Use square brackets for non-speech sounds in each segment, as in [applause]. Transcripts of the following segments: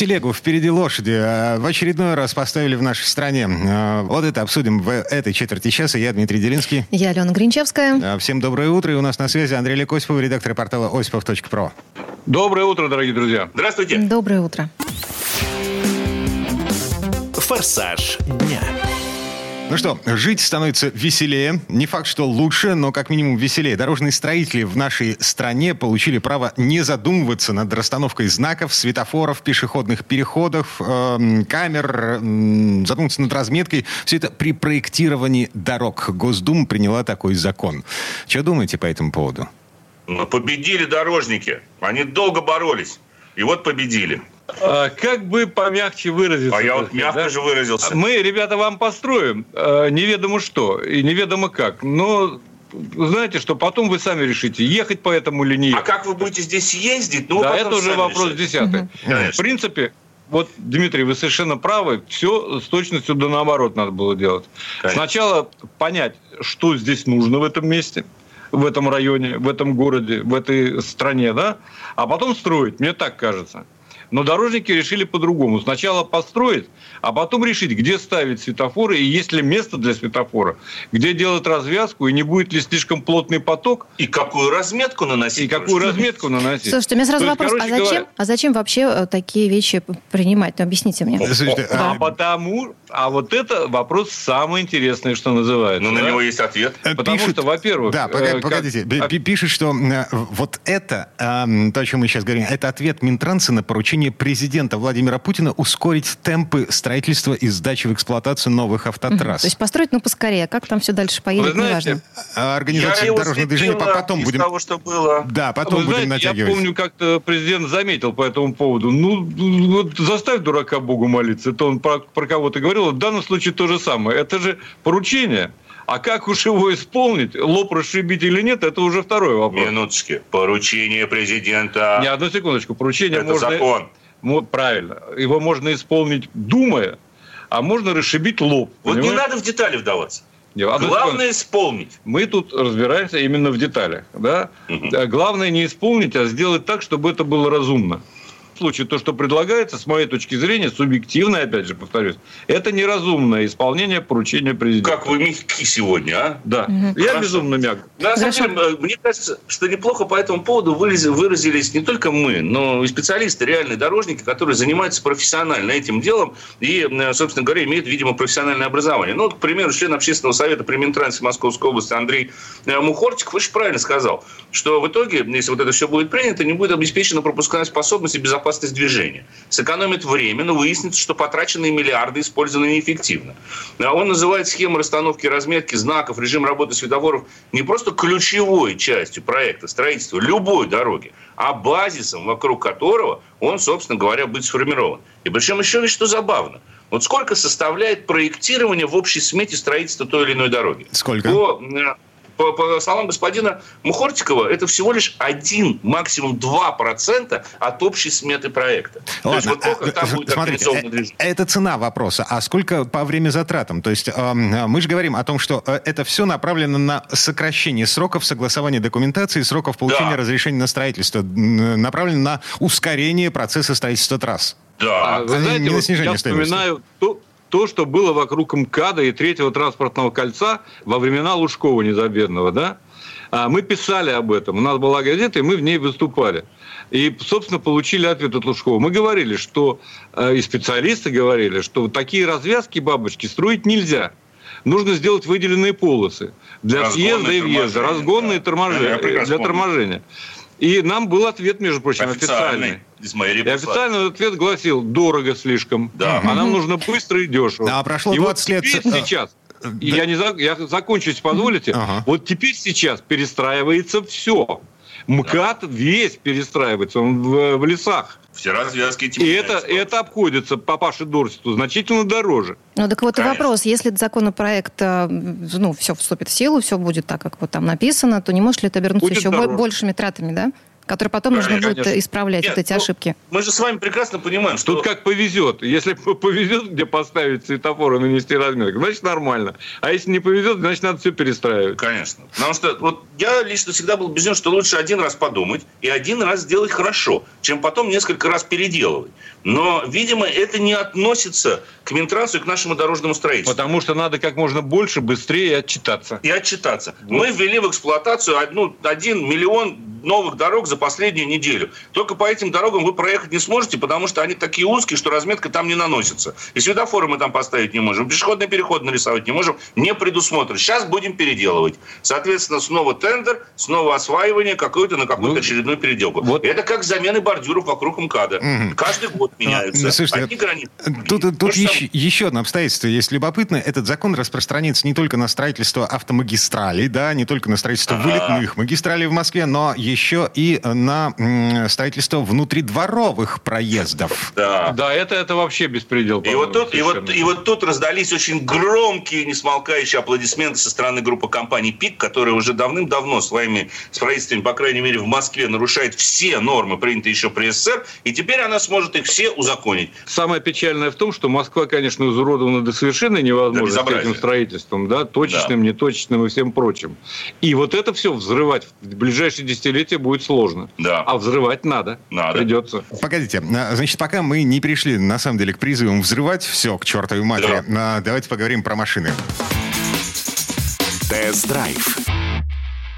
Телегу впереди лошади э, в очередной раз поставили в нашей стране. Э, Вот это обсудим в этой четверти часа. Я Дмитрий Делинский. Я Алена Гринчевская. Э, Всем доброе утро. И у нас на связи Андрей Лекосипов, редактор портала осипов.про. Доброе утро, дорогие друзья. Здравствуйте. Доброе утро. «Форсаж дня». Ну что, жить становится веселее. Не факт, что лучше, но как минимум веселее. Дорожные строители в нашей стране получили право не задумываться над расстановкой знаков, светофоров, пешеходных переходов, эм, камер, м, задуматься над разметкой. Все это при проектировании дорог. Госдума приняла такой закон. Что думаете по этому поводу? Ну, победили дорожники. Они долго боролись. И вот победили. А, как бы помягче выразиться. А я вот мягко да? же выразился. Мы, ребята, вам построим э, неведомо что и неведомо как. Но знаете что, потом вы сами решите, ехать по этому или не А ехать. как вы будете здесь ездить? Ну, да, это уже вопрос решите. десятый. Конечно. В принципе, вот, Дмитрий, вы совершенно правы. Все с точностью да наоборот надо было делать. Конечно. Сначала понять, что здесь нужно в этом месте, в этом районе, в этом городе, в этой стране, да, а потом строить, мне так кажется. Но дорожники решили по-другому. Сначала построить, а потом решить, где ставить светофоры и есть ли место для светофора, где делать развязку и не будет ли слишком плотный поток И какую разметку наносить? и какую разметку наносить. Слушайте, у меня сразу То есть, вопрос. А короче зачем, говоря, а зачем вообще э, такие вещи принимать? Ну, объясните мне. А а, потому, а вот это вопрос самый интересный, что называется. Ну, на да? него есть ответ. Э, Потому пишут- что, во-первых, Да, э, пога- как- погодите. Пи- а- пи- Пишут, что э, вот это, то, о чем мы сейчас говорим, это ответ Минтранса на поручение президента Владимира Путина ускорить темпы строительства и сдачи в эксплуатацию новых автотрасс. То есть построить, ну, поскорее. Как там все дальше поедет, Вы знаете, неважно. А Организация дорожного движения по- потом будем... того, что было. Да, потом Вы будем знаете, я натягивать. помню, как-то президент заметил по этому поводу. Ну, вот заставь дурака Богу молиться. Это он про, про кого-то говорил. В данном случае то же самое. Это же поручение. А как уж его исполнить, лоб расшибить или нет, это уже второй вопрос. Минуточки. Поручение президента. Не, одну секундочку. Поручение Это можно... закон. Правильно. Его можно исполнить думая, а можно расшибить лоб. Вот не понимаешь? надо в детали вдаваться. Не, одну Главное исполнить. Мы тут разбираемся именно в деталях. Да? А Главное не исполнить, а сделать так, чтобы это было разумно. Случае то, что предлагается, с моей точки зрения, субъективно, опять же повторюсь, это неразумное исполнение поручения президента. Как вы мягки сегодня, а? Да. Мгм. Я Хорошо. безумно мяг. На самом деле, мне кажется, что неплохо по этому поводу выразили- выразились не только мы, но и специалисты, реальные дорожники, которые занимаются профессионально этим делом и, э, собственно говоря, имеют, видимо, профессиональное образование. Ну, вот, к примеру, член общественного совета при Минтрансе Московской области Андрей э, Мухортик, вы же правильно сказал, что в итоге, если вот это все будет принято, не будет обеспечена пропускная способность и безопасность движения. Сэкономит время, но выяснится, что потраченные миллиарды использованы неэффективно. А Он называет схему расстановки и разметки знаков, режим работы светофоров не просто ключевой частью проекта строительства любой дороги, а базисом, вокруг которого он, собственно говоря, будет сформирован. И причем еще ведь что забавно. Вот сколько составляет проектирование в общей смете строительства той или иной дороги? Сколько? По, э, по, по словам господина Мухортикова, это всего лишь 1, максимум 2% от общей сметы проекта. То есть вот а, только там э, будет смотрите, организовано э, движение. это цена вопроса. А сколько по время затратам? То есть э, мы же говорим о том, что э, это все направлено на сокращение сроков согласования документации, сроков получения Да. разрешения на строительство, направлено на ускорение процесса строительства трасс. Да. А, вы знаете, не на вот снижение я стоимости. вспоминаю то, то, что было вокруг МКАДа и третьего транспортного кольца во времена Лужкова незабедного, да? А, Мы писали об этом. У нас была газета, и мы в ней выступали. И, собственно, получили ответ от Лужкова. Мы говорили, что, э, и специалисты говорили, что такие развязки бабочки строить нельзя. Нужно сделать выделенные полосы для Разгонные съезда и въезда, разгонные да. торможения, для торможения. И нам был ответ, между прочим, официальный. Официальный. Из моей И официальный ответ гласил, дорого слишком. Да. А нам нужно быстро и дешево. А прошло и вот 20 лет теперь с- сейчас, и я, не за- я закончу, если позволите. Ага. Вот теперь сейчас перестраивается все. МКАД весь перестраивается, он в, в лесах. Все развязки эти И это, это обходится папаше Дорсету значительно дороже. Ну так вот Конечно. и вопрос, если законопроект, э, ну, все вступит в силу, все будет так, как вот там написано, то не может ли это обернуться Будет еще дороже. большими тратами, да? Которые потом нужно Конечно. будет исправлять Нет, вот эти ну, ошибки. Мы же с вами прекрасно понимаем, что... Тут как повезет. Если повезет, где поставить светофор и нанести разметку, значит нормально. А если не повезет, значит надо все перестраивать. Конечно. Потому что вот я лично всегда был убежден, что лучше один раз подумать и один раз сделать хорошо, чем потом несколько раз переделывать. Но, видимо, это не относится к Минтрансу и к нашему дорожному строительству. Потому что надо как можно больше, быстрее отчитаться. И отчитаться. Мы ввели в эксплуатацию одну, один миллион новых дорог за последнюю неделю. Только по этим дорогам вы проехать не сможете, потому что они такие узкие, что разметка там не наносится. И светофоры мы там поставить не можем, пешеходный переход нарисовать не можем, не предусмотрено. Сейчас будем переделывать. Соответственно, снова тендер, снова осваивание какой-то на какую-то Ну, очередную переделку. вот- Это как замены бордюров вокруг МКАДа. Мгм. Каждый год меняются. ну, слушайте, Одни границы. Тут, То тут же самое. еще, еще одно обстоятельство есть любопытно. Этот закон распространится не только на строительство автомагистралей, да, не только на строительство Ага. вылетных магистралей в Москве, но еще и на строительство внутридворовых проездов. Да. Да, это, это вообще беспредел. И вот, тут, и, вот, совершенно. и вот тут раздались очень громкие, несмолкающие аплодисменты со стороны группы компаний ПИК, которая уже давным-давно своими строительствами, по крайней мере, в Москве нарушает все нормы, принятые еще при СССР, и теперь она сможет их все узаконить. Самое печальное в том, что Москва, конечно, изуродована до совершенной невозможности безобразия. этим строительством, да, точечным, неточечным и всем прочим. И вот это все взрывать в ближайшие десятилетия будет сложно. Да. А взрывать надо. Надо. Придется. Погодите, а, значит, пока мы не пришли, на самом деле, к призывам взрывать все к чертовой матери, а, давайте поговорим про машины. Тест-драйв.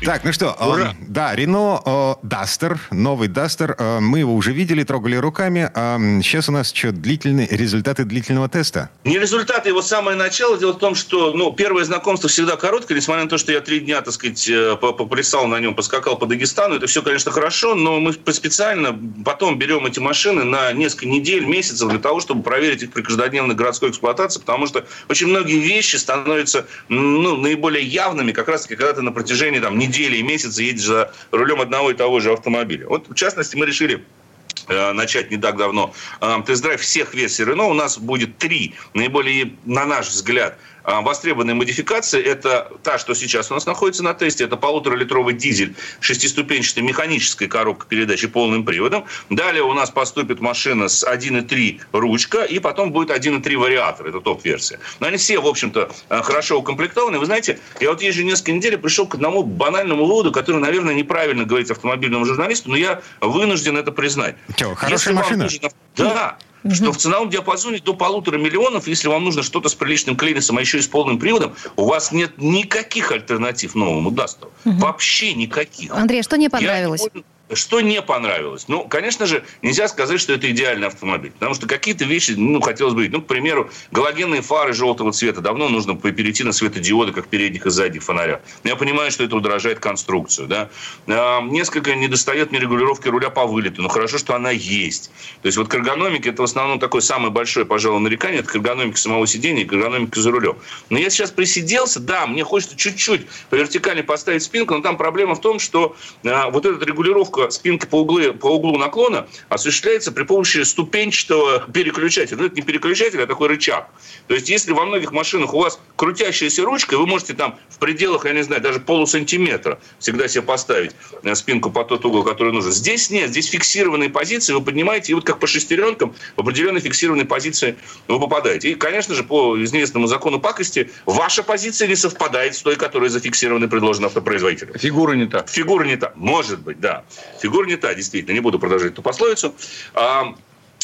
Так, ну что, Ура! э, да, Рено Дастер, новый Дастер, э, мы его уже видели, трогали руками. А, м, сейчас у нас что, длительные результаты длительного теста? Не результаты его самое начало. Дело в том, что ну, первое знакомство всегда короткое, несмотря на то, что я три дня, так сказать, э, по- поплясал на нем, поскакал по Дагестану. Это все, конечно, хорошо, но мы специально потом берем эти машины на несколько недель, месяцев для того, чтобы проверить их при каждодневной городской эксплуатации, потому что очень многие вещи становятся ну, наиболее явными, как раз-таки, когда ты на протяжении там, недели и месяца едешь за рулем одного и того же автомобиля. Вот, в частности, мы решили э, начать не так давно э, тест-драйв всех версий Renault. У нас будет три наиболее, на наш взгляд, э, востребованные модификации. Это та, что сейчас у нас находится на тесте. Это полуторалитровый дизель, шестиступенчатой механической коробкой передач и полным приводом. Далее у нас поступит машина с 1.3 ручка, и потом будет 1.3 вариатор. Это топ-версия. Но они все, в общем-то, э, хорошо укомплектованы. Вы знаете, я вот езжу несколько недель пришел к одному банальному выводу, который, наверное, неправильно говорить автомобильному журналисту, но я вынужден это признать. Чё, хорошая Если машина? нужно- Да. Что в ценовом диапазоне до полутора миллионов, если вам нужно что-то с приличным клиренсом, а еще и с полным приводом, у вас нет никаких альтернатив новому Дастеру. Вообще никаких. Андрей, а что не Я понравилось? понял, Что не понравилось? Ну, конечно же, нельзя сказать, что это идеальный автомобиль. Потому что какие-то вещи, ну, хотелось бы. Ну, к примеру, галогенные фары желтого цвета. Давно нужно перейти на светодиоды, как передних и задних фонаря. Я понимаю, что это удорожает конструкцию. Да? А, несколько недостает мне регулировки руля по вылету. Но хорошо, что она есть. То есть вот к эргономике это в основном такое самое большое, пожалуй, нарекание. Это к эргономике самого сидения и к эргономике за рулем. Но я сейчас присиделся, да, мне хочется чуть-чуть по вертикали поставить спинку, но там проблема в том, что а, вот эта регулировка спинки по, углы, по углу наклона осуществляется при помощи ступенчатого переключателя. Ну, это не переключатель, а такой рычаг. То есть, если во многих машинах у вас крутящаяся ручка, вы можете там в пределах, я не знаю, даже полусантиметра всегда себе поставить э, спинку по тот угол, который нужен. Здесь нет, здесь фиксированные позиции, вы поднимаете, и вот как по шестеренкам в определенной фиксированной позиции вы попадаете. И, конечно же, по известному закону пакости, ваша позиция не совпадает с той, которая зафиксирована и предложена автопроизводителем. Фигура не та. Фигура не та. Может быть, да. Фигура не та, действительно. Не буду продолжать эту пословицу.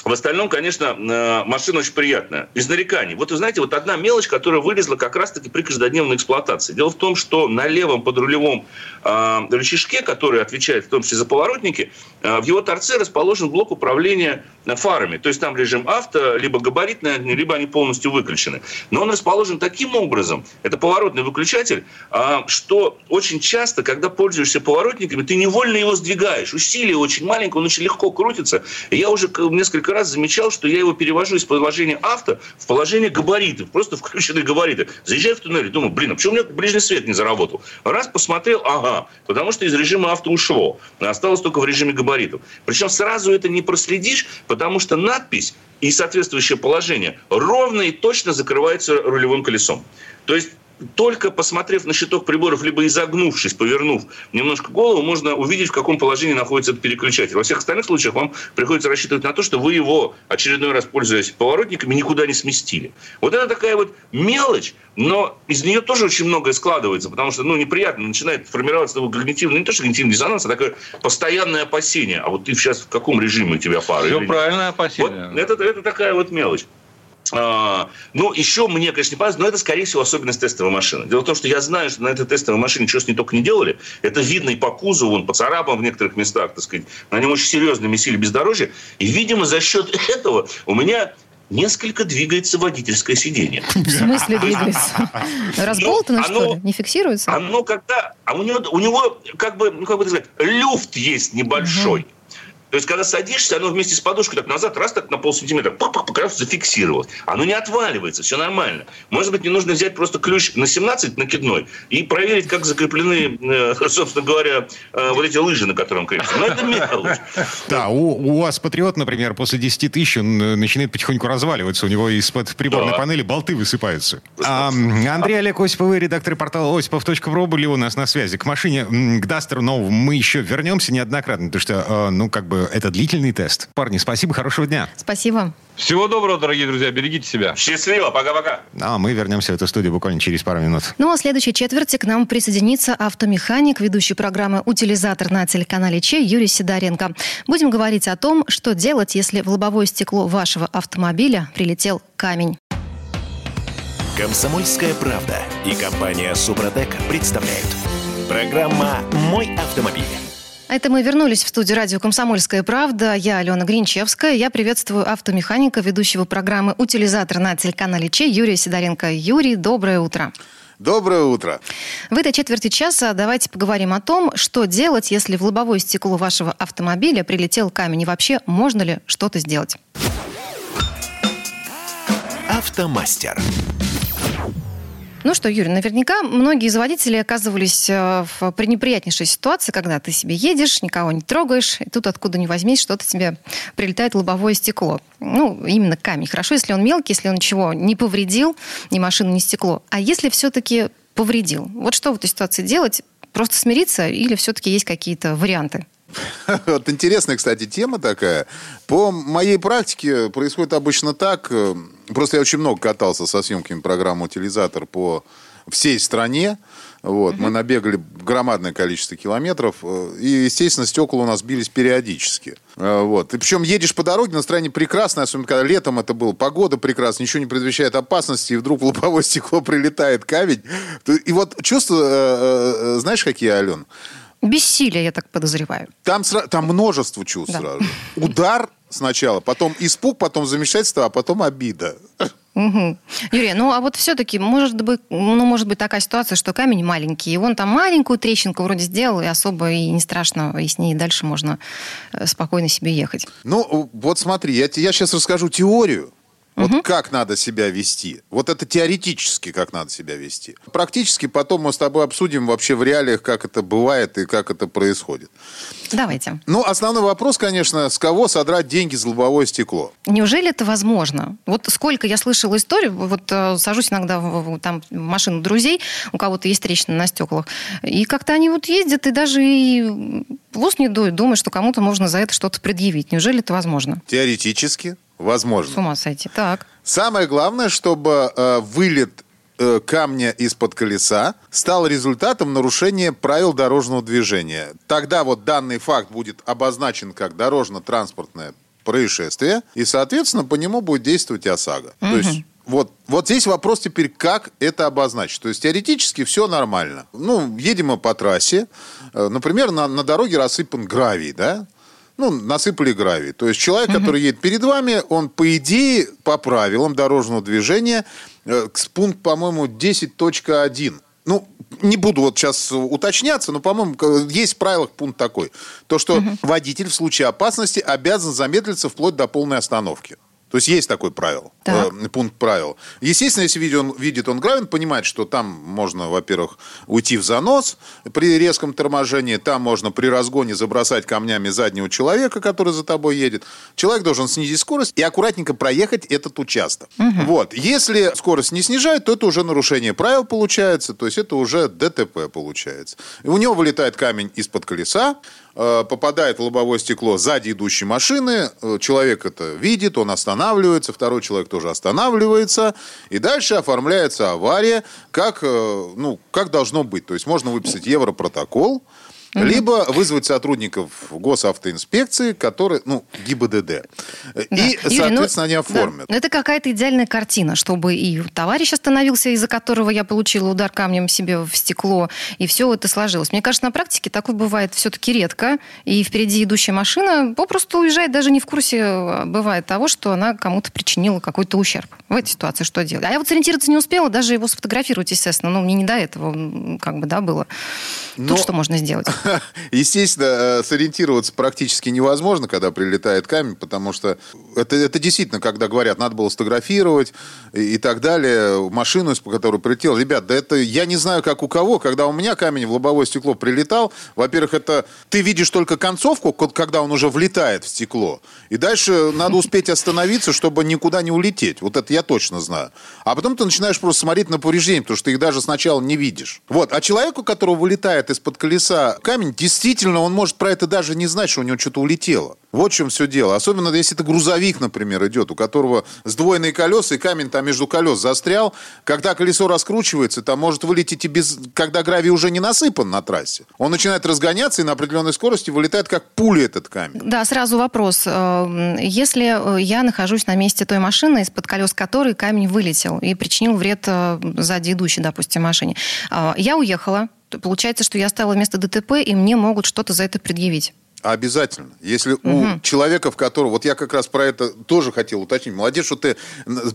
В остальном, конечно, э, машина очень приятная. Из нареканий. Вот вы знаете, вот одна мелочь, которая вылезла как раз-таки при каждодневной эксплуатации. Дело в том, что на левом подрулевом э, рычажке, который отвечает в том числе за поворотники, э, в его торце расположен блок управления э, фарами. То есть там режим авто, либо габаритные либо они полностью выключены. Но он расположен таким образом, это поворотный выключатель, а, что очень часто, когда пользуешься поворотниками, ты невольно его сдвигаешь. Усилие очень маленькое, он очень легко крутится. Я уже несколько раз замечал, что я его перевожу из положения авто в положение габаритов, просто включенные габариты. Заезжаю в туннель, думаю, блин, а почему у меня ближний свет не заработал? Раз посмотрел, ага, потому что из режима авто ушло, осталось только в режиме габаритов. Причем сразу это не проследишь, потому что надпись и соответствующее положение ровно и точно закрывается рулевым колесом. То есть только посмотрев на щиток приборов, либо изогнувшись, повернув немножко голову, можно увидеть, в каком положении находится этот переключатель. Во всех остальных случаях вам приходится рассчитывать на то, что вы его, очередной раз пользуясь поворотниками, никуда не сместили. Вот это такая вот мелочь, но из нее тоже очень многое складывается, потому что, ну, неприятно, начинает формироваться такой когнитивный, не то что когнитивный диссонанс, а такое постоянное опасение. А вот ты сейчас в каком режиме у тебя фары? Все правильное опасение. Вот это, это такая вот мелочь. А, ну, еще мне, конечно, не понравилось, но это, скорее всего, особенность тестовой машины. Дело в том, что я знаю, что на этой тестовой машине чего не только не делали. Это видно и по кузову, он по царапам в некоторых местах, так сказать. На нем очень серьезно месили бездорожье. И, видимо, за счет [laughs] этого у меня несколько двигается водительское сиденье. [laughs] В смысле двигается? [laughs] Разболтано, что ли? Не фиксируется? Оно когда... А у него, у него как бы, ну, как бы сказать, люфт есть небольшой. Угу. То есть, когда садишься, оно вместе с подушкой так назад, раз так на полсантиметра, пак -пак, как раз зафиксировалось. Оно не отваливается, все нормально. Может быть, не нужно взять просто ключ на 17 накидной и проверить, как закреплены, э, [laughs] собственно говоря, э, вот эти лыжи, на котором крепятся. Но это мелочь. Да, у, у вас Патриот, например, после 10 тысяч он э, начинает потихоньку разваливаться. У него из-под приборной да. панели болты высыпаются. А, Андрей Олег Осиповый, редактор портала осипов.ру были у нас на связи. К машине, к Дастеру новому мы еще вернемся неоднократно, потому что, ну, как бы это длительный тест. Парни, спасибо, хорошего дня. Спасибо. Всего доброго, дорогие друзья. Берегите себя. Счастливо. Пока-пока. А мы вернемся в эту студию буквально через пару минут. Ну а в следующей четверти к нам присоединится автомеханик, ведущий программы «Утилизатор» на телеканале Че Юрий Сидоренко. Будем говорить о том, что делать, если в лобовое стекло вашего автомобиля прилетел камень. Комсомольская правда и компания «Супротек» представляют. Программа «Мой автомобиль». Это мы вернулись в студию радио «Комсомольская правда». Я Алена Гринчевская. Я приветствую автомеханика, ведущего программы «Утилизатор» на телеканале Че Юрия Сидоренко. Юрий, доброе утро. Доброе утро. В этой четверти часа давайте поговорим о том, что делать, если в лобовое стекло вашего автомобиля прилетел камень. И вообще, можно ли что-то сделать? Автомастер. Ну что, Юрий, наверняка многие из водителей оказывались э, в пренеприятнейшей ситуации, когда ты себе едешь, никого не трогаешь, и тут откуда ни возьмись, что-то тебе прилетает лобовое стекло. Ну, именно камень. Хорошо, если он мелкий, если он ничего не повредил, ни машину, ни стекло. А если все-таки повредил? Вот что в этой ситуации делать? Просто смириться или все-таки есть какие-то варианты? [laughs] Вот интересная, кстати, тема такая. По моей практике происходит обычно так. Э, просто я очень много катался со съемками программы «Утилизатор» по всей стране. Вот, uh-huh. Мы набегали громадное количество километров. Э, и, естественно, стекла у нас бились периодически. Э, вот. И причем едешь по дороге, настроение прекрасное, особенно когда летом это было, погода прекрасная, ничего не предвещает опасности, и вдруг в лобовое стекло [laughs] прилетает камень. И вот чувства, знаешь, какие, Ален? Бессилие, я так подозреваю. Там, там множество чувств да. сразу. Удар сначала, потом испуг, потом замешательство, а потом обида. Угу. Юрий, ну а вот все-таки может быть, ну, может быть такая ситуация, что камень маленький, и он там маленькую трещинку вроде сделал, и особо и не страшно, и с ней дальше можно э, спокойно себе ехать. Ну, вот смотри, я, я сейчас расскажу теорию, вот угу. как надо себя вести. Вот это теоретически, как надо себя вести. Практически потом мы с тобой обсудим вообще в реалиях, как это бывает и как это происходит. Давайте. Ну, основной вопрос, конечно, с кого содрать деньги за лобовое стекло? Неужели это возможно? Вот сколько я слышала историю, вот э, сажусь иногда в, в, там, в машину друзей, у кого-то есть трещины на стеклах, и как-то они вот ездят и даже и в ус не дуют, думают, что кому-то можно за это что-то предъявить. Неужели это возможно? Теоретически возможно. С ума сойти, так. Самое главное, чтобы э, вылет э, камня из-под колеса стал результатом нарушения правил дорожного движения. Тогда вот данный факт будет обозначен как дорожно-транспортное происшествие, и, соответственно, по нему будет действовать ОСАГО. Угу. То есть вот, вот здесь вопрос теперь, как это обозначить. То есть теоретически все нормально. Ну, едем мы по трассе. Э, например, на, на дороге рассыпан гравий, да? Ну, насыпали гравий. То есть человек, угу. который едет перед вами, он, по идее, по правилам дорожного движения, э, пункт, по-моему, 10.1 ну, не буду вот сейчас уточняться, но, по-моему, есть в правилах пункт такой. То, что угу. водитель в случае опасности обязан замедлиться вплоть до полной остановки. То есть есть такое правило, э, пункт правил. Естественно, если видит он, видит он гравин, понимает, что там можно, во-первых, уйти в занос при резком торможении, там можно при разгоне забросать камнями заднего человека, который за тобой едет. Человек должен снизить скорость и аккуратненько проехать этот участок. Угу. Вот. Если скорость не снижает, то это уже нарушение правил получается, то есть это уже ДТП получается. И у него вылетает камень из-под колеса, Э, попадает в лобовое стекло сзади идущей машины, э, человек это видит, он останавливается, второй человек тоже останавливается, и дальше оформляется авария, как, э, ну, как должно быть. То есть можно выписать европротокол, Угу. Либо вызвать сотрудников госавтоинспекции, которые, ну, ГИБДД. Да. И, Юрий, соответственно, ну, они оформят. Да. Это какая-то идеальная картина, чтобы и товарищ остановился, из-за которого я получила удар камнем себе в стекло, и все это сложилось. Мне кажется, на практике такое бывает все-таки редко, и впереди идущая машина попросту уезжает, даже не в курсе а, бывает того, что она кому-то причинила какой-то ущерб. В этой ситуации что делать? А я вот сориентироваться не успела, даже его сфотографировать, естественно, но мне не до этого как бы, да, было. Тут Но... что можно сделать? [laughs] Естественно, э, сориентироваться практически невозможно, когда прилетает камень, потому что это, это действительно, когда говорят, надо было сфотографировать и, и так далее, машину, по которой прилетел. Ребят, да это я не знаю, как у кого, когда у меня камень в лобовое стекло прилетал, во-первых, это ты видишь только концовку, когда он уже влетает в стекло, и дальше надо [laughs] успеть остановиться, чтобы никуда не улететь. Вот это я точно знаю. А потом ты начинаешь просто смотреть на повреждения, потому что ты их даже сначала не видишь. Вот. А человеку, которого вылетает из-под колеса камень, действительно, он может про это даже не знать, что у него что-то улетело. Вот в чем все дело. Особенно если это грузовик, например, идет, у которого сдвоенные колеса, и камень там между колес застрял. Когда колесо раскручивается, там может вылететь и без... Когда гравий уже не насыпан на трассе. Он начинает разгоняться, и на определенной скорости вылетает как пуля этот камень. Да, сразу вопрос. Э, если э, я нахожусь на месте той машины, из-под колес которой камень вылетел и причинил вред э, сзади идущей, допустим, машине, я уехала, получается, что я стала вместо ДТП, и мне могут что-то за это предъявить. Обязательно. Если угу. у человека, в которого... Вот я как раз про это тоже хотел уточнить. Молодец, что ты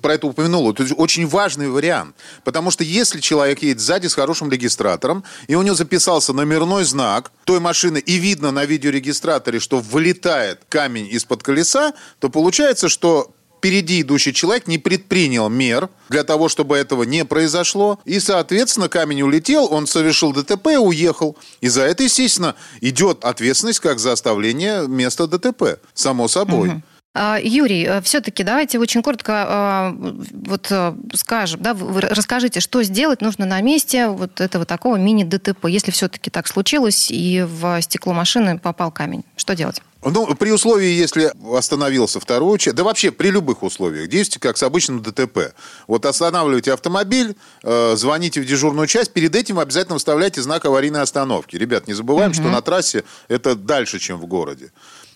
про это упомянул. Это очень важный вариант. Потому что если человек едет сзади с хорошим регистратором, и у него записался номерной знак той машины, и видно на видеорегистраторе, что вылетает камень из-под колеса, то получается, что впереди идущий человек не предпринял мер для того, чтобы этого не произошло. И, соответственно, камень улетел, он совершил ДТП уехал. И за это, естественно, идет ответственность как за оставление места ДТП. Само собой. Угу. Юрий, э, все-таки давайте очень коротко а, вот э, скажем, да, вы расскажите, что сделать нужно на месте вот этого такого мини-ДТП, если все-таки так случилось и в стекло машины попал камень. Что делать? Ну, при условии, если остановился второй человек, да вообще при любых условиях, действуйте как с обычным ДТП. Вот останавливайте автомобиль, э, звоните в дежурную часть, перед этим обязательно вставляйте знак аварийной остановки. Ребят, не забываем, угу. что на трассе это дальше, чем в городе.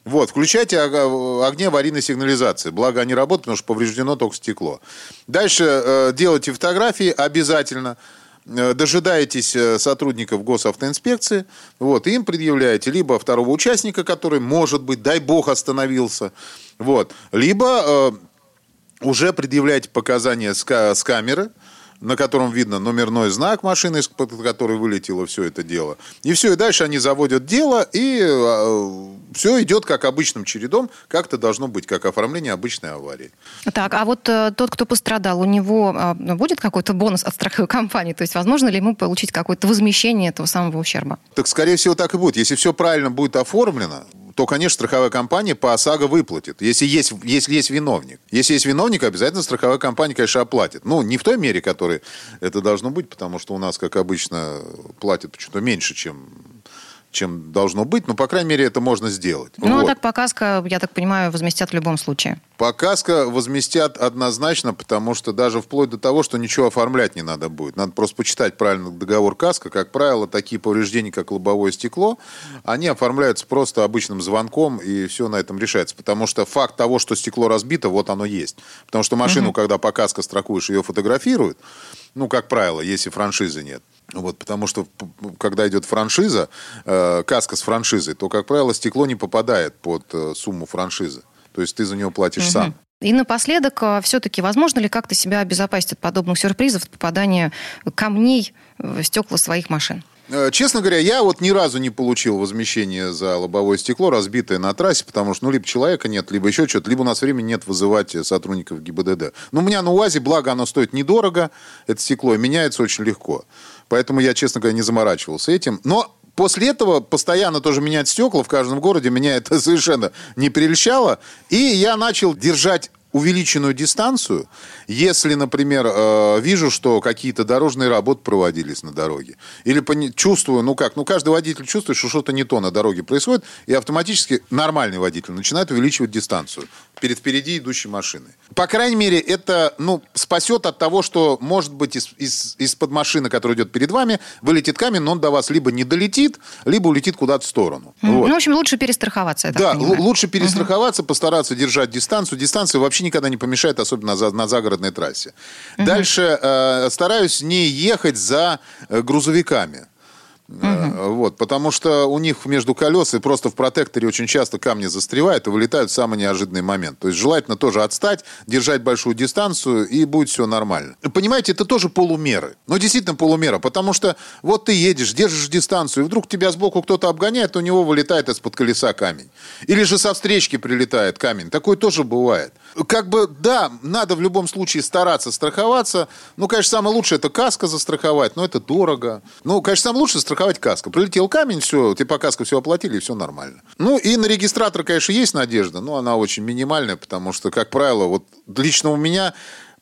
Вот, включайте огни аварийной сигнализации. Благо они работают, потому что повреждено только стекло. Дальше э, делайте фотографии обязательно. Э, дожидаетесь э, сотрудников госавтоинспекции, вот, им предъявляете либо второго участника, который, может быть, дай бог, остановился, вот, либо э, уже предъявляете показания с, с камеры, на котором видно номерной знак машины, из которой вылетело все это дело. И все, и дальше они заводят дело, и э, все идет как обычным чередом, как это должно быть, как оформление обычной аварии. Так, а вот э, тот, кто пострадал, у него э, будет какой-то бонус от страховой компании? То есть возможно ли ему получить какое-то возмещение этого самого ущерба? Так, скорее всего, так и будет. Если все правильно будет оформлено, то, конечно, страховая компания по ОСАГО выплатит, если есть, если есть виновник. Если есть виновник, обязательно страховая компания, конечно, оплатит. Ну, не в той мере, которой это должно быть, потому что у нас, как обычно, платят почему-то меньше, чем чем должно быть, но, по крайней мере, это можно сделать. Ну, а вот. а так показка, я так понимаю, возместят в любом случае. Показка возместят однозначно, потому что даже вплоть до того, что ничего оформлять не надо будет. Надо просто почитать правильно договор каска. Как правило, такие повреждения, как лобовое стекло, они оформляются просто обычным звонком, и все на этом решается. Потому что факт того, что стекло разбито, вот оно есть. Потому что машину, угу. когда по каско страхуешь, ее фотографируют, ну, как правило, если франшизы нет. Вот, потому что когда идет франшиза, э, каска с франшизой, то, как правило, стекло не попадает под э, сумму франшизы. То есть ты за него платишь угу. сам. И напоследок, а, все-таки возможно ли как-то себя обезопасить от подобных сюрпризов, от попадания камней в стекла своих машин? Э, честно говоря, я вот ни разу не получил возмещение за лобовое стекло, разбитое на трассе, потому что, ну, либо человека нет, либо еще что-то, либо у нас времени нет вызывать сотрудников ГИБДД. Но у меня на УАЗе, благо оно стоит недорого, это стекло, и меняется очень легко. Поэтому я, честно говоря, не заморачивался этим. Но После этого постоянно тоже менять стекла в каждом городе меня это [laughs] совершенно не прельщало. И я начал держать увеличенную дистанцию, если, например, э, вижу, что какие-то дорожные работы проводились на дороге, или чувствую, ну как, ну каждый водитель чувствует, что что-то не то на дороге происходит, и автоматически нормальный водитель начинает увеличивать дистанцию перед впереди идущей машиной. По крайней мере, это ну, спасет от того, что, может быть, из, из, из-под машины, которая идет перед вами, вылетит камень, но он до вас либо не долетит, либо улетит куда-то в сторону. Mm. Вот. Ну, в общем, лучше перестраховаться, Да, лучше перестраховаться, угу. постараться держать дистанцию. Дистанция вообще никогда не помешает, особенно на, на загородной трассе. Угу. Дальше э, стараюсь не ехать за э, грузовиками. Угу. Вот, потому что у них между колес и просто в протекторе очень часто камни застревают и вылетают в самый неожиданный момент. То есть желательно тоже отстать, держать большую дистанцию, и будет все нормально. Понимаете, это тоже полумеры. Ну, действительно полумера, потому что вот ты едешь, держишь дистанцию, и вдруг тебя сбоку кто-то обгоняет, у него вылетает из-под колеса камень. Или же со встречки прилетает камень. Такое тоже бывает. Как бы, да, надо в любом случае стараться страховаться. Ну, конечно, самое лучшее это каска застраховать, но это дорого. Ну, конечно, самое лучшее страховать каско. Прилетел камень, все, ты по каско все оплатили, и все нормально. Ну, и на регистратор, конечно, есть надежда, но она очень минимальная, потому что, как правило, вот лично у меня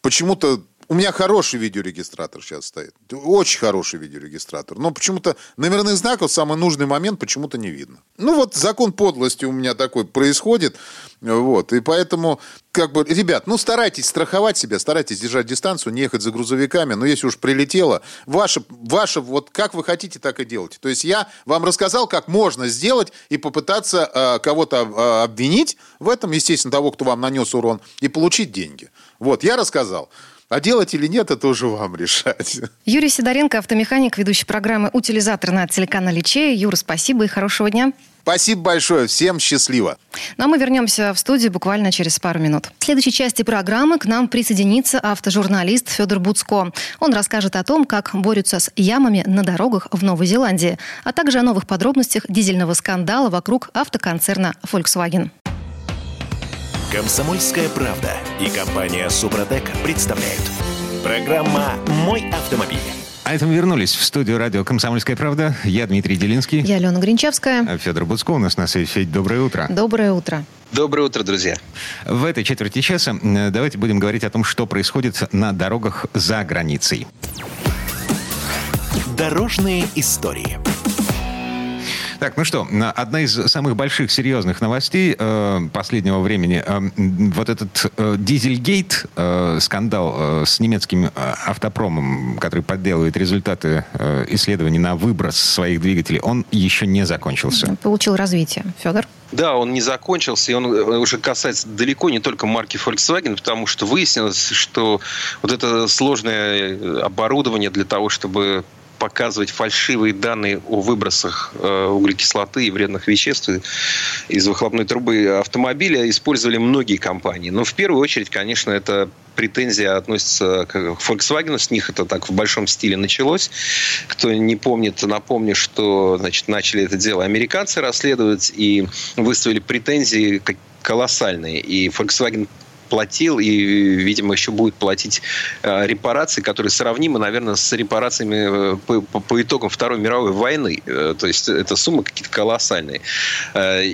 почему-то у меня хороший видеорегистратор сейчас стоит. Очень хороший видеорегистратор. Но почему-то номерных знаков самый нужный момент почему-то не видно. Ну вот закон подлости у меня такой происходит. Вот. И поэтому, как бы, ребят, ну старайтесь страховать себя, старайтесь держать дистанцию, не ехать за грузовиками. Но если уж прилетело, ваше, ваше вот как вы хотите, так и делайте. То есть я вам рассказал, как можно сделать и попытаться э, кого-то э, обвинить в этом, естественно, того, кто вам нанес урон, и получить деньги. Вот, я рассказал. А делать или нет, это уже вам решать. Юрий Сидоренко, автомеханик, ведущий программы «Утилизатор» на телеканале Чея. Юра, спасибо и хорошего дня. Спасибо большое. Всем счастливо. Ну а мы вернемся в студию буквально через пару минут. В следующей части программы к нам присоединится автожурналист Федор Буцко. Он расскажет о том, как борются с ямами на дорогах в Новой Зеландии, а также о новых подробностях дизельного скандала вокруг автоконцерна Volkswagen. Комсомольская правда и компания Супротек представляют. Программа «Мой автомобиль». А это мы вернулись в студию радио «Комсомольская правда». Я Дмитрий Делинский. Я Алена Гринчевская. А Федор Буцко у нас на связи. Федь, доброе утро. Доброе утро. Доброе утро, друзья. В этой четверти часа давайте будем говорить о том, что происходит на дорогах за границей. Дорожные истории. Так, ну что, одна из самых больших серьезных новостей э, последнего времени. Э, вот этот э, Дизельгейт, э, скандал э, с немецким э, автопромом, который подделывает результаты э, исследований на выброс своих двигателей, он еще не закончился. Получил развитие. Федор? Да, он не закончился, и он э, уже касается далеко не только марки Volkswagen, потому что выяснилось, что вот это сложное э, оборудование для того, чтобы показывать фальшивые данные о выбросах э, углекислоты и вредных веществ из выхлопной трубы автомобиля использовали многие компании. Но в первую очередь, конечно, это претензия относится к Volkswagen. С них это так в большом стиле началось. Кто не помнит, напомню, что значит, начали это дело американцы расследовать и выставили претензии колоссальные. И Volkswagen платил и, видимо, еще будет платить э, репарации, которые сравнимы, наверное, с репарациями э, по, по, по итогам Второй мировой войны. Э, то есть это суммы какие-то колоссальные.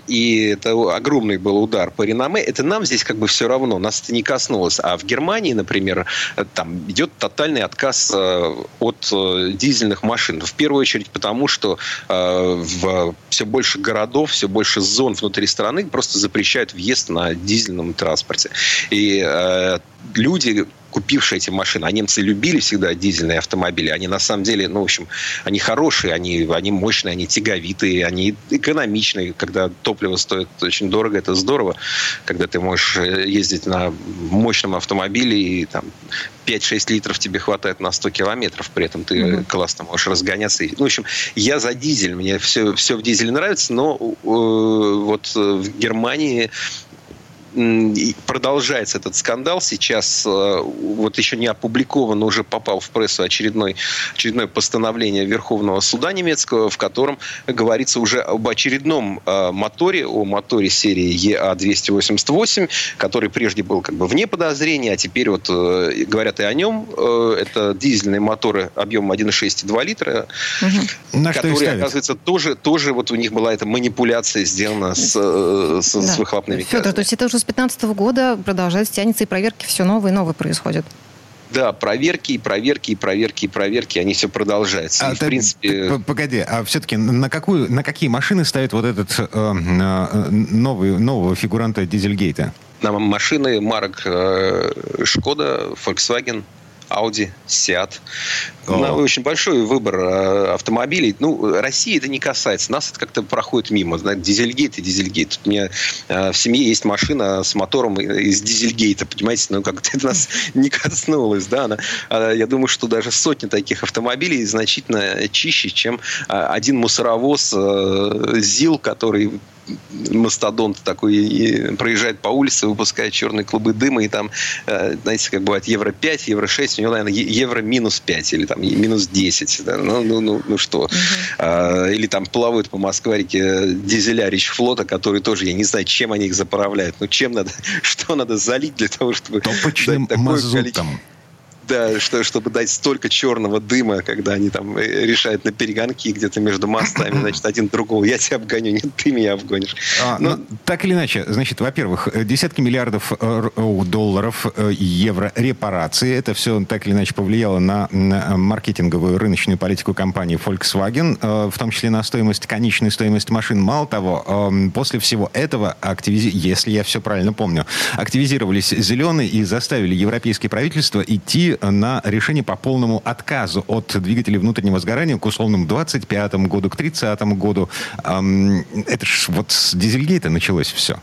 И это огромный был удар по реноме. Это нам здесь как бы все равно, нас это не коснулось. А в Германии, например, там идет тотальный отказ от дизельных машин. В первую очередь потому, что в все больше городов, все больше зон внутри страны просто запрещают въезд на дизельном транспорте. И э, люди, купившие эти машины, а немцы любили всегда дизельные автомобили, они на самом деле, ну, в общем, они хорошие, они, они мощные, они тяговитые, они экономичные, когда топливо стоит очень дорого, это здорово, когда ты можешь э, ездить на мощном автомобиле и там 5-6 литров тебе хватает на 100 километров, при этом ты mm-hmm. классно можешь разгоняться. Ну, в общем, я за дизель, мне все, все в дизеле нравится, но э, вот в Германии продолжается этот скандал. Сейчас вот еще не опубликован, уже попал в прессу очередной, очередное постановление Верховного суда немецкого, в котором говорится уже об очередном моторе, о моторе серии EA288, который прежде был как бы вне подозрения, а теперь вот говорят и о нем. Это дизельные моторы объемом 1,6 и 2 литра, угу. которые, оказывается, тоже, тоже вот у них была эта манипуляция сделана с, с, да. с выхлопными Федор, газами. то есть это уже с 2015 года продолжается, тянется, и проверки все новые и новые происходят. Да, проверки, и проверки, и проверки, и проверки, они все продолжаются. А, и, в принципе... Погоди, а все-таки на, какую, на какие машины ставят вот этот э, э, новый, нового фигуранта Дизельгейта? На машины марок э, Шкода, Volkswagen, Audi, Seat. Oh. Очень большой выбор э, автомобилей. Ну, России это не касается. Нас это как-то проходит мимо. Знаете, дизельгейт и дизельгейт. Тут у меня э, в семье есть машина с мотором из дизельгейта. Понимаете, ну как-то это нас [laughs] не коснулось. Да? Она, а, я думаю, что даже сотни таких автомобилей значительно чище, чем один мусоровоз э, ЗИЛ, который мастодонт такой и проезжает по улице, выпускает черные клубы дыма, и там, э, знаете, как бывает, евро 5, евро 6, у него, наверное, евро минус 5 или там минус 10. Да? Ну, ну, ну, ну что. Uh-huh. Или там плавают по Москварике дизеля флота, которые тоже, я не знаю, чем они их заправляют. Ну, чем надо, [laughs] что надо залить для того, чтобы... Топочным мазутом. Количество да, что, чтобы дать столько черного дыма, когда они там э, решают на перегонки где-то между мостами, [coughs] значит, один другого, я тебя обгоню, нет, ты меня обгонишь. А, Но... ну, так или иначе, значит, во-первых, э, десятки миллиардов э, долларов, евро репарации, это все так или иначе повлияло на, на маркетинговую рыночную политику компании Volkswagen, в том числе на стоимость, конечную стоимость машин. Мало того, после всего этого, активизи... если я все правильно помню, активизировались зеленые и заставили европейские правительства идти на решение по полному отказу от двигателей внутреннего сгорания к условному 25 году, к 30 году. Это ж вот с Дизельгейта началось все.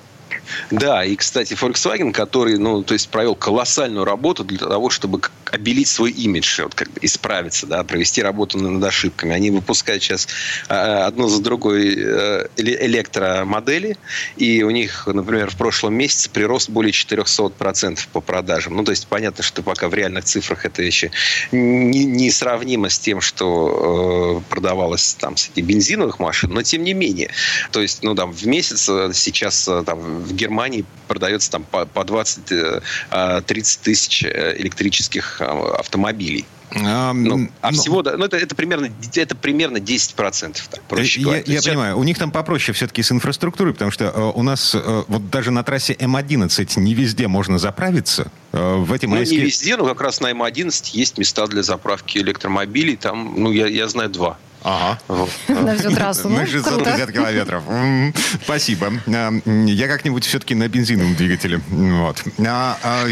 Да, и, кстати, Volkswagen, который, ну, то есть провел колоссальную работу для того, чтобы обелить свой имидж, вот как бы исправиться, да, провести работу над ошибками. Они выпускают сейчас э, одну за другой э, электромодели, и у них, например, в прошлом месяце прирост более 400% по продажам. Ну, то есть понятно, что пока в реальных цифрах это еще не, сравнимо с тем, что э, продавалось там среди бензиновых машин, но тем не менее. То есть, ну, там, в месяц э, сейчас там в Германии продается там по, по 20-30 э, тысяч электрических автомобилей. А, ну, а ну, всего, ну, это, это, примерно, это примерно 10%, так, проще я, говоря. Я, я понимаю, у них там попроще все-таки с инфраструктурой, потому что э, у нас э, вот даже на трассе М11 не везде можно заправиться. Э, в эти ну, майские... не везде, но как раз на М11 есть места для заправки электромобилей. Там, ну, я, я знаю два. Ага. На [laughs] всю трассу. На 650 километров. Спасибо. А, я как-нибудь все-таки на бензиновом двигателе. Вот. А, а,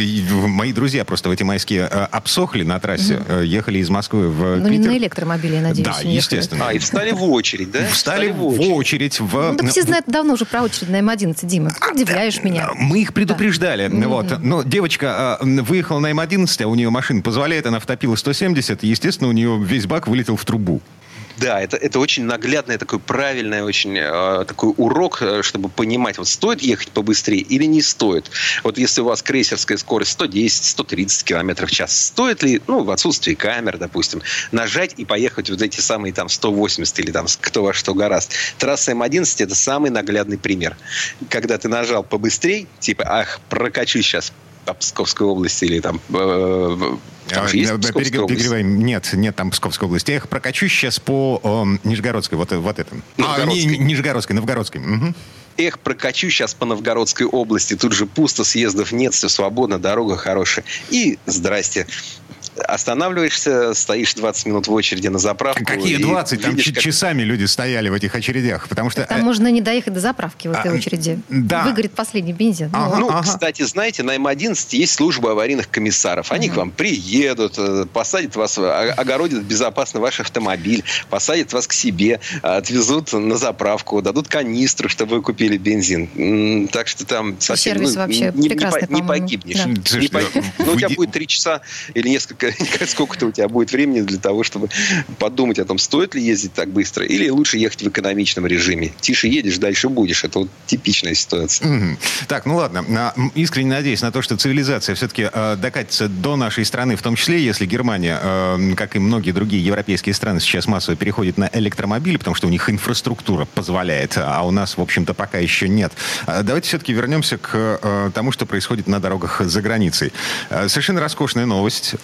мои друзья просто в эти майские обсохли на трассе. Ехали из Москвы в Ну, не на электромобиле, я надеюсь. Да, естественно. А, и встали в очередь, да? Встали в очередь. В... Ну, так все знают давно уже про очередь на М11, Дима. Ты удивляешь меня. Мы их предупреждали. Вот. Но девочка выехала на М11, а у нее машина позволяет, она втопила 170, и, естественно, у нее весь бак вылетел в трубу. Да, это, это очень наглядный, такой правильный, очень э, такой урок, э, чтобы понимать, вот стоит ехать побыстрее или не стоит. Вот если у вас крейсерская скорость 110-130 км в час, стоит ли, ну, в отсутствии камер, допустим, нажать и поехать вот эти самые там 180 или там кто во что гораст. Трасса М11 это самый наглядный пример. Когда ты нажал побыстрее, типа, ах, прокачу сейчас по Псковской области или там э, там а, есть Перегреваем. Нет, нет там Псковской области. Я их прокачу сейчас по э, Нижегородской, вот, вот этом. А, не, Нижегородской, Новгородской. Угу. Эх, прокачу сейчас по Новгородской области. Тут же пусто, съездов нет, все свободно, дорога хорошая. И здрасте останавливаешься, стоишь 20 минут в очереди на заправку. Какие 20? Там видишь, часами как... люди стояли в этих очередях. Потому что... Там э, можно не доехать до заправки в этой а, очереди. Да. Выгорит последний бензин. Ага, ну, ага. кстати, знаете, на М11 есть служба аварийных комиссаров. Они ага. к вам приедут, э, посадят вас, огородят безопасно ваш автомобиль, посадят вас к себе, отвезут на заправку, дадут канистру, чтобы вы купили бензин. Так что там совсем... Сервис ну, вообще не, прекрасный, не, не погибнешь. Да. Не погибнешь. Ну, у тебя будет три часа или несколько [laughs] сколько-то у тебя будет времени для того, чтобы подумать о том, стоит ли ездить так быстро, или лучше ехать в экономичном режиме. Тише едешь, дальше будешь. Это вот типичная ситуация. Мгм. Так, ну ладно. А, Искренне надеюсь на то, что цивилизация все-таки э, докатится до нашей страны, в том числе, если Германия, э, как и многие другие европейские страны, сейчас массово переходит на электромобили, потому что у них инфраструктура позволяет, а у нас, в общем-то, пока еще нет. А Давайте все-таки вернемся к тому, что происходит на дорогах за границей. Совершенно роскошная новость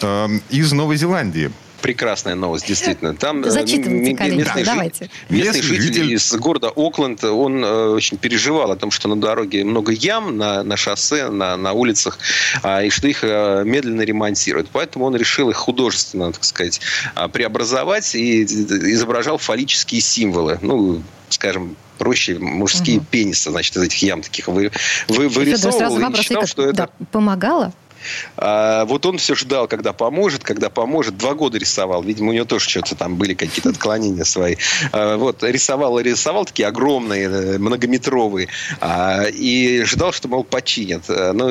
из Новой Зеландии. Прекрасная новость, действительно. Там э, Зачитывайте, коллеги, местный жи- давайте. Местный Местный житель житель- из города Окленд, он э, очень переживал о том, что на дороге много ям на, на шоссе, на, на улицах, а, и что их э, медленно ремонтируют. Поэтому он решил их художественно, так сказать, а, преобразовать и изображал фаллические символы. Ну, скажем, проще мужские пенисы, значит, из этих ям таких вы, вы, Федор, вырисовывал сразу и вопрос, считал, Вика, что это да, помогало? А, вот он все ждал, когда поможет, когда поможет. Два года рисовал. Видимо, у него тоже что-то там были какие-то отклонения свои. А, вот, рисовал и рисовал такие огромные, э, многометровые. А, и ждал, что, мол, починят. Но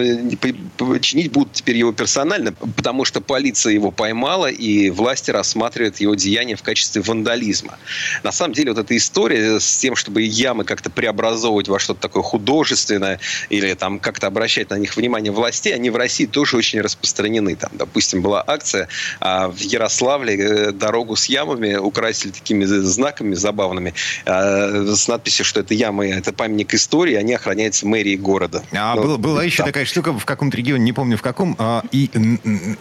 починить будут теперь его персонально, потому что полиция его поймала, и власти рассматривают его деяние в качестве вандализма. На самом деле, вот эта история с тем, чтобы ямы как-то преобразовывать во что-то такое художественное или там как-то обращать на них внимание властей, они в России тоже очень распространены. Там, допустим, была акция а, в Ярославле э, дорогу с ямами украсили такими знаками забавными а, с надписью, что это ямы, это памятник истории, они охраняются мэрией города. А Ну, была, была еще такая штука в каком-то регионе, не помню в каком, а, и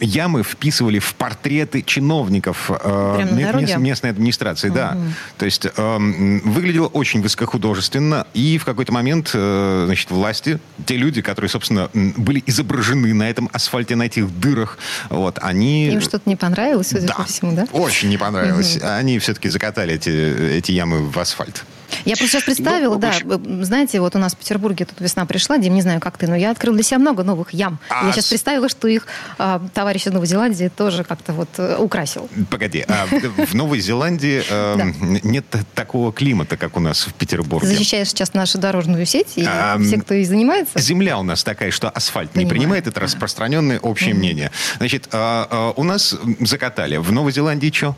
ямы вписывали в портреты чиновников а, мест- местной администрации, да. То есть ам, выглядело очень высокохудожественно, и в какой-то момент, э, значит, власти, те люди, которые, собственно, были изображены на этом асфальте, на этих дырах, вот, они... Им что-то не понравилось, судя Да, по всему, да? очень не понравилось. Они все-таки закатали эти, эти ямы в асфальт. Я просто сейчас представила, Ну, да, очень- э, знаете, вот у нас в Петербурге тут весна пришла, Дим, не знаю, как ты, но я открыл для себя много новых ям. А я сейчас представила, что их а, товарищ из Новой Зеландии тоже как-то вот э, украсил. Погоди, а в- Новой Зеландии эм, нет такого климата, как у нас в Петербурге. защищаешь сейчас нашу дорожную сеть, и А, все, кто и занимается. Земля у нас такая, что асфальт не принимает, это распространенное общее мнение. Значит, а, а, у нас закатали. В Новой Зеландии что?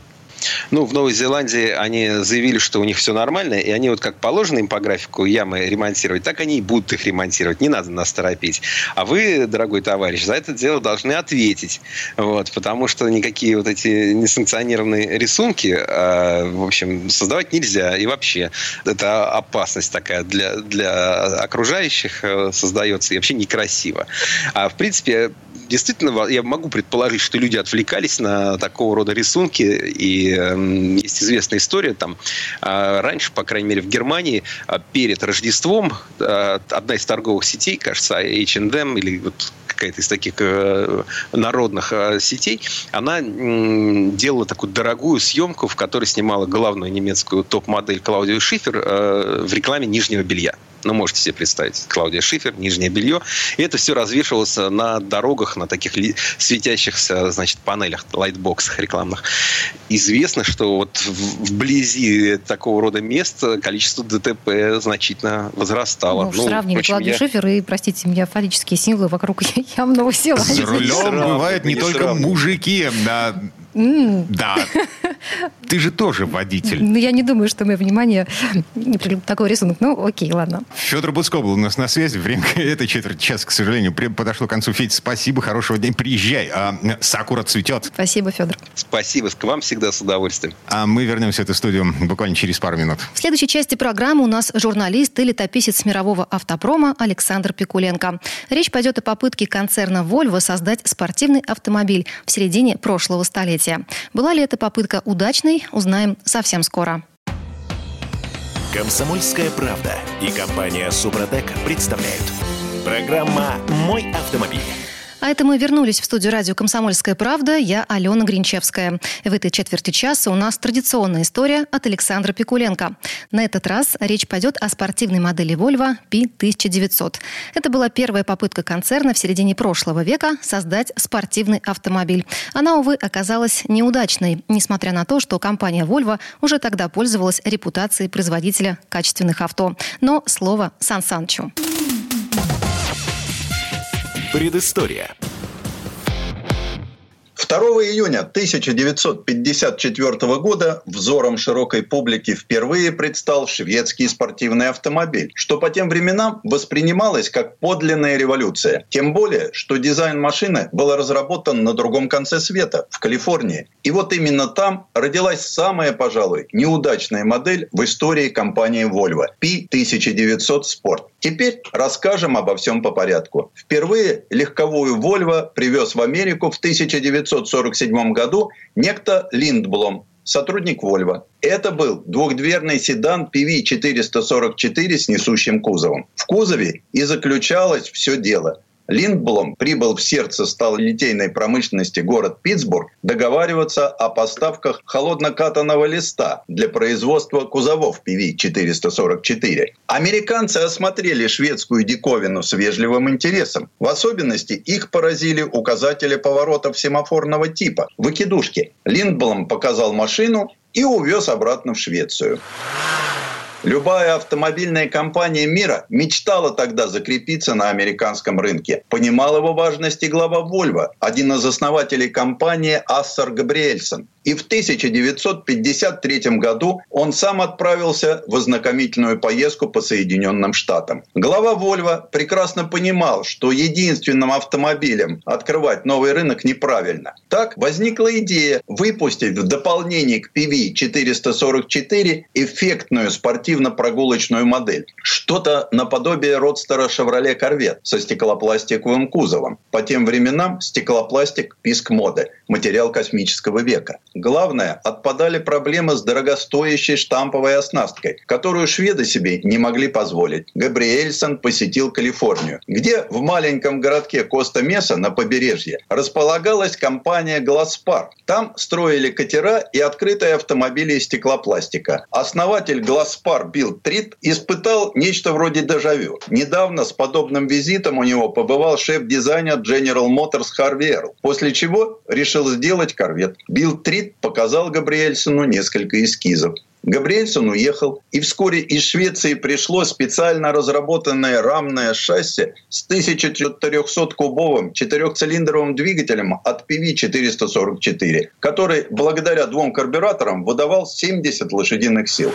Ну, в Новой Зеландии они заявили, что у них все нормально, и они вот как положено им по графику ямы ремонтировать, так они и будут их ремонтировать. Не надо нас торопить. А вы, дорогой товарищ, за это дело должны ответить. Вот, потому что никакие вот эти несанкционированные рисунки, э, в общем, создавать нельзя. И вообще, это опасность такая для, для окружающих э, создается, и вообще некрасиво. А в принципе, действительно, я могу предположить, что люди отвлекались на такого рода рисунки, и эм, есть известная история, там, а, раньше, по крайней мере, в Германии а, перед Рождеством а, одна из торговых сетей, кажется, H&M или вот какая-то из таких э, народных э, сетей, она делала такую дорогую съемку, в которой снимала главную немецкую топ-модель Клаудию Шифер э, в рекламе нижнего белья. Ну, можете себе представить. Клаудия Шифер, нижнее белье. И это все развешивалось на дорогах, на таких светящихся, значит, панелях, лайтбоксах рекламных. Известно, что вот вблизи такого рода мест количество ДТП значительно возрастало. Ну, уж сравнили Клавдию я- Шифер и, простите меня, фаллические символы вокруг [laughs] Новой За Зеландии. рулем бывают не только мужики. Да. Да. Ты же тоже водитель. Ну, я не думаю, что мое внимание такой рисунок. Ну, окей, ладно. Федор Буцко был у нас на связи. Время [laughs] этой четверти часа, к сожалению, подошло к концу. Федь, спасибо, хорошего дня. Приезжай. А, Сакура цветет. Спасибо, Федор. Спасибо, к вам всегда с удовольствием. А мы вернемся в эту студию буквально через пару минут. В следующей части программы у нас журналист и летописец мирового автопрома Александр Пикуленко. Речь пойдет о попытке концерна Volvo создать спортивный автомобиль в середине прошлого столетия. Была ли эта попытка удачной, узнаем совсем скоро. Комсомольская правда и компания Супротек представляют. Программа «Мой автомобиль». А это мы вернулись в студию радио «Комсомольская правда». Я Алена Гринчевская. В этой четверти часа у нас традиционная история от Александра Пикуленко. На этот раз речь пойдет о спортивной модели Volvo P1900. Это была первая попытка концерна в середине прошлого века создать спортивный автомобиль. Она, увы, оказалась неудачной, несмотря на то, что компания Volvo уже тогда пользовалась репутацией производителя качественных авто. Но слово Сан Санычу. Предыстория. В 2 июня 1954 года взором широкой публики впервые предстал шведский спортивный автомобиль, что по тем временам воспринималось как подлинная революция. Тем более, что дизайн машины был разработан на другом конце света, в Калифорнии. И вот именно там родилась самая, пожалуй, неудачная модель в истории компании Volvo – P1900 Sport. Теперь расскажем обо всем по порядку. Впервые легковую Volvo привез в Америку в 1900 1947 году некто Линдблом, сотрудник Volvo. Это был двухдверный седан PV444 с несущим кузовом. В кузове и заключалось все дело – Линдблом прибыл в сердце сталелитейной промышленности город Питтсбург договариваться о поставках холоднокатанного листа для производства кузовов PV-444. Американцы осмотрели шведскую диковину с вежливым интересом. В особенности их поразили указатели поворотов семафорного типа – выкидушки. Линдблом показал машину и увез обратно в Швецию. Любая автомобильная компания мира мечтала тогда закрепиться на американском рынке. Понимал его важность и глава Volvo, один из основателей компании Ассар Габриэльсон. И в 1953 году он сам отправился в ознакомительную поездку по Соединенным Штатам. Глава Volvo прекрасно понимал, что единственным автомобилем открывать новый рынок неправильно. Так возникла идея выпустить в дополнение к PV444 эффектную спортивно-прогулочную модель. Что-то наподобие родстера Chevrolet Corvette со стеклопластиковым кузовом. По тем временам стеклопластик – писк моды, материал космического века. Главное, отпадали проблемы с дорогостоящей штамповой оснасткой, которую шведы себе не могли позволить. Габриэльсон посетил Калифорнию, где в маленьком городке Коста-Меса на побережье располагалась компания «Гласпар». Там строили катера и открытые автомобили из стеклопластика. Основатель «Гласпар» Билл Трит испытал нечто вроде дежавю. Недавно с подобным визитом у него побывал шеф-дизайнер General Motors Харви Эрл, после чего решил сделать корвет. Билл Трит Фрид показал Габриэльсону несколько эскизов. Габриэльсон уехал, и вскоре из Швеции пришло специально разработанное рамное шасси с 1400-кубовым четырехцилиндровым двигателем от PV-444, который благодаря двум карбюраторам выдавал 70 лошадиных сил.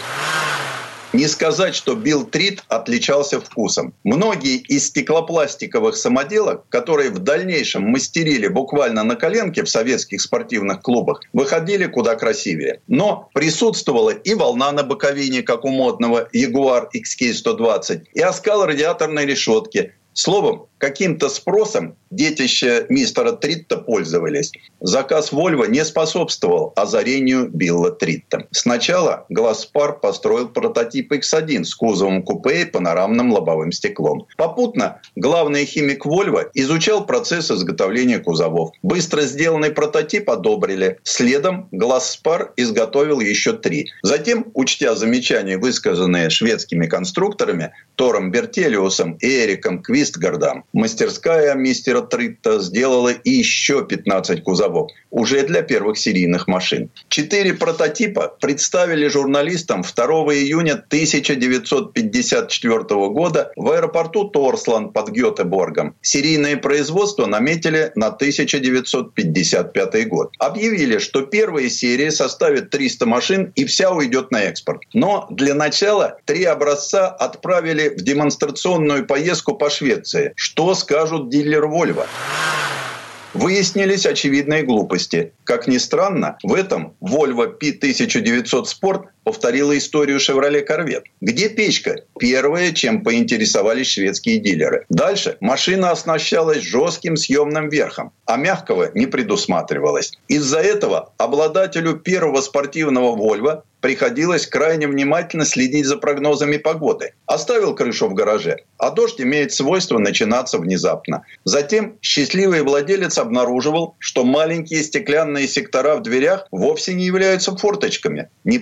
Не сказать, что Билл Трит отличался вкусом. Многие из стеклопластиковых самоделок, которые в дальнейшем мастерили буквально на коленке в советских спортивных клубах, выходили куда красивее. Но присутствовала и волна на боковине, как у модного Jaguar XK120, и оскал радиаторной решетки. Словом, каким-то спросом детище мистера Тритта пользовались. Заказ Вольво не способствовал озарению Билла Тритта. Сначала Гласпар построил прототип X1 с кузовом купе и панорамным лобовым стеклом. Попутно главный химик Вольво изучал процесс изготовления кузовов. Быстро сделанный прототип одобрили. Следом Гласпар изготовил еще три. Затем, учтя замечания, высказанные шведскими конструкторами Тором Бертелиусом и Эриком Квистгардом, мастерская мистера Тритта сделала еще 15 кузовов, уже для первых серийных машин. Четыре прототипа представили журналистам 2 июня 1954 года в аэропорту Торслан под Гетеборгом. Серийное производство наметили на 1955 год. Объявили, что первая серия составит 300 машин и вся уйдет на экспорт. Но для начала три образца отправили в демонстрационную поездку по Швеции, что скажут дилер Вольво? Выяснились очевидные глупости. Как ни странно, в этом Volvo P1900 Sport повторила историю Chevrolet Corvette. Где печка? Первое, чем поинтересовались шведские дилеры. Дальше машина оснащалась жестким съемным верхом, а мягкого не предусматривалось. Из-за этого обладателю первого спортивного Volvo приходилось крайне внимательно следить за прогнозами погоды. Оставил крышу в гараже, а дождь имеет свойство начинаться внезапно. Затем счастливый владелец обнаруживал, что маленькие стеклянные сектора в дверях вовсе не являются форточками, не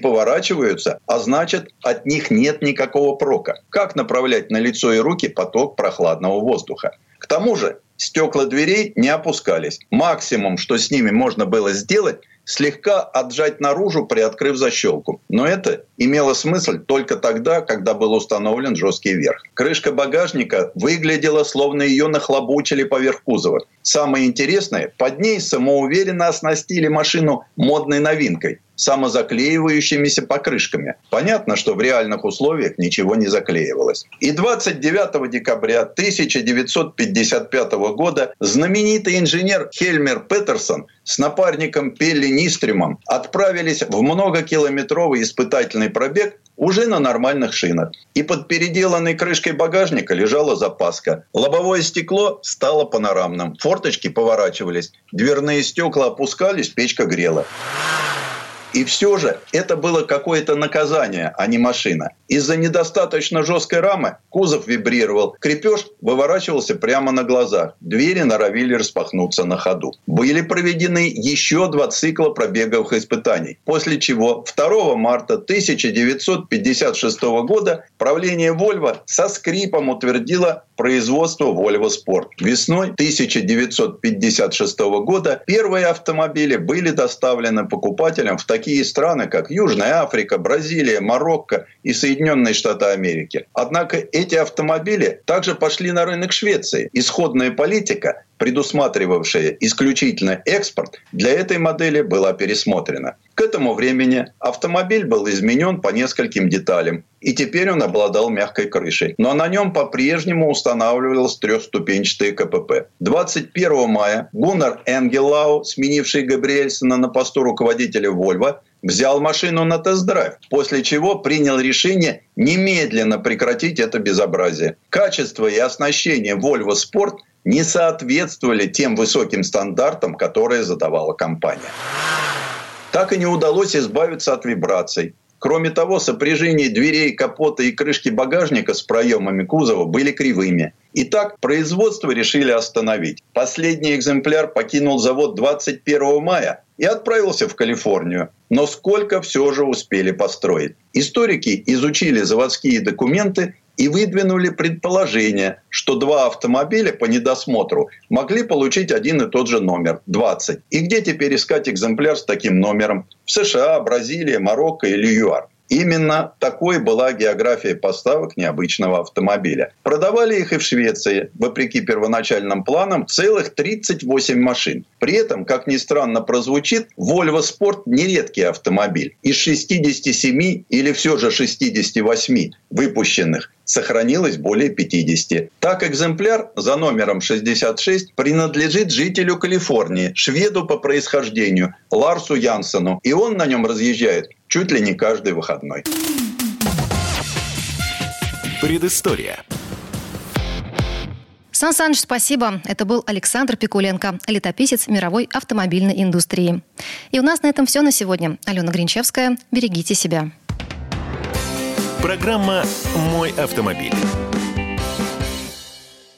поворачиваются, а значит, от них нет никакого прока. Как направлять на лицо и руки поток прохладного воздуха? К тому же стекла дверей не опускались. Максимум, что с ними можно было сделать – слегка отжать наружу, приоткрыв защелку. Но это имело смысл только тогда, когда был установлен жесткий верх. Крышка багажника выглядела, словно ее нахлобучили поверх кузова. Самое интересное, под ней самоуверенно оснастили машину модной новинкой самозаклеивающимися покрышками. Понятно, что в реальных условиях ничего не заклеивалось. И 29 декабря 1955 года знаменитый инженер Хельмер Петерсон с напарником Пелли Нистримом отправились в многокилометровый испытательный пробег уже на нормальных шинах. И под переделанной крышкой багажника лежала запаска. Лобовое стекло стало панорамным. Форточки поворачивались, дверные стекла опускались, печка грела. И все же это было какое-то наказание, а не машина. Из-за недостаточно жесткой рамы кузов вибрировал, крепеж выворачивался прямо на глазах, двери норовили распахнуться на ходу. Были проведены еще два цикла пробеговых испытаний, после чего 2 марта 1956 года правление Volvo со скрипом утвердило производство Volvo Sport. Весной 1956 года первые автомобили были доставлены покупателям в такие страны, как Южная Африка, Бразилия, Марокко и Соединенные Штаты Америки. Однако эти автомобили также пошли на рынок Швеции. Исходная политика предусматривавшая исключительно экспорт, для этой модели была пересмотрена. К этому времени автомобиль был изменен по нескольким деталям, и теперь он обладал мягкой крышей. Но на нем по-прежнему устанавливалось трехступенчатое КПП. 21 мая Гуннар Энгелау, сменивший Габриэльсона на посту руководителя Volvo, взял машину на тест-драйв, после чего принял решение немедленно прекратить это безобразие. Качество и оснащение Volvo Sport не соответствовали тем высоким стандартам, которые задавала компания. Так и не удалось избавиться от вибраций. Кроме того, сопряжение дверей, капота и крышки багажника с проемами кузова были кривыми. Итак, производство решили остановить. Последний экземпляр покинул завод 21 мая и отправился в Калифорнию. Но сколько все же успели построить? Историки изучили заводские документы и выдвинули предположение, что два автомобиля по недосмотру могли получить один и тот же номер – 20. И где теперь искать экземпляр с таким номером? В США, Бразилия, Марокко или ЮАР. Именно такой была география поставок необычного автомобиля. Продавали их и в Швеции, вопреки первоначальным планам, целых 38 машин. При этом, как ни странно прозвучит, Volvo Sport нередкий автомобиль. Из 67 или все же 68 выпущенных сохранилось более 50. Так экземпляр за номером 66 принадлежит жителю Калифорнии, шведу по происхождению Ларсу Янсену, и он на нем разъезжает чуть ли не каждый выходной. Предыстория. Сан Саныч, спасибо. Это был Александр Пикуленко, летописец мировой автомобильной индустрии. И у нас на этом все на сегодня. Алена Гринчевская. Берегите себя. Программа «Мой автомобиль».